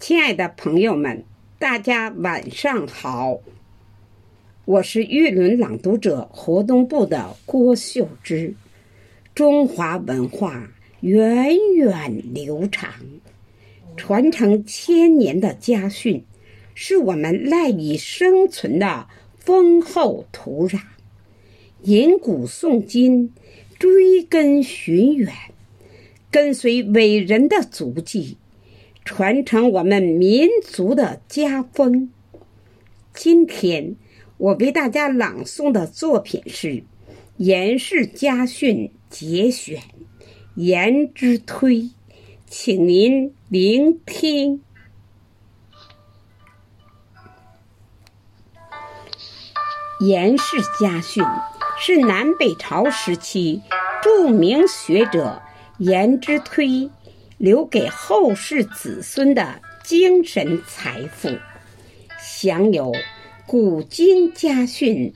亲爱的朋友们，大家晚上好！我是玉轮朗读者活动部的郭秀芝。中华文化源远流长，传承千年的家训，是我们赖以生存的丰厚土壤。引古诵今，追根寻源，跟随伟人的足迹。传承我们民族的家风。今天我为大家朗诵的作品是《颜氏家训》节选，《颜之推》，请您聆听。《颜氏家训》是南北朝时期著名学者颜之推。留给后世子孙的精神财富，享有“古今家训，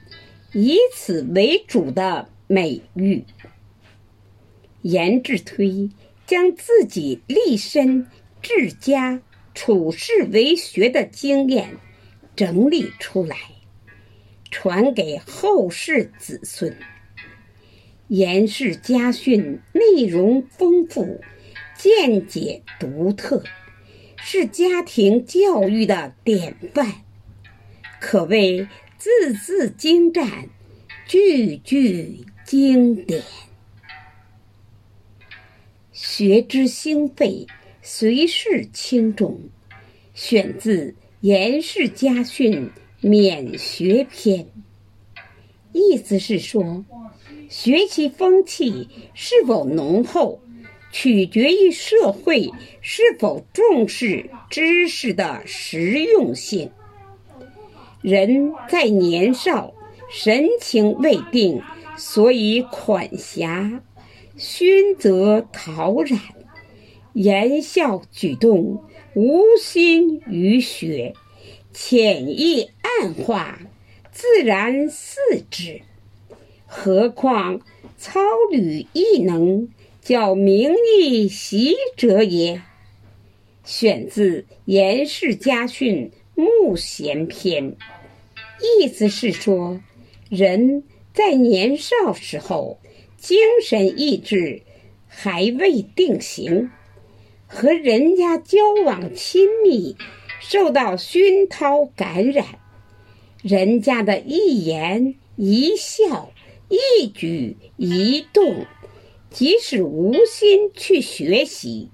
以此为主”的美誉。颜志推将自己立身治家、处世为学的经验整理出来，传给后世子孙。颜氏家训内容丰富。见解独特，是家庭教育的典范，可谓字字精湛，句句经典。学之兴废，随事轻重。选自《颜氏家训·勉学篇》，意思是说，学习风气是否浓厚。取决于社会是否重视知识的实用性。人在年少，神情未定，所以款狭，熏则陶染，言笑举动无心于学，潜意暗化，自然似之。何况操履异能？叫名义习者也。选自《颜氏家训·慕贤篇》，意思是说，人在年少时候，精神意志还未定型，和人家交往亲密，受到熏陶感染，人家的一言一笑、一举一动。即使无心去学习，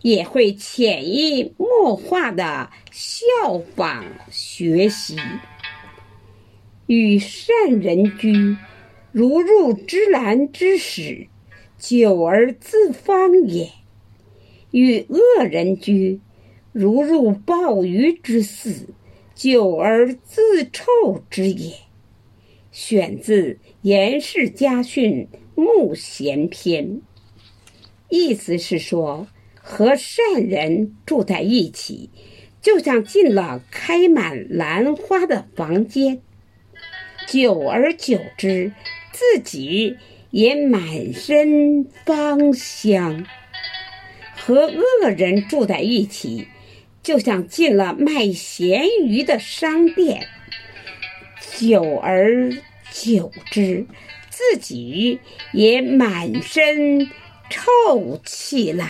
也会潜移默化的效仿学习。与善人居，如入芝兰之室，久而自芳也；与恶人居，如入鲍鱼之肆，久而自臭之也。选自《颜氏家训》。慕贤篇，意思是说，和善人住在一起，就像进了开满兰花的房间，久而久之，自己也满身芳香；和恶人住在一起，就像进了卖咸鱼的商店，久而久之。自己也满身臭气了。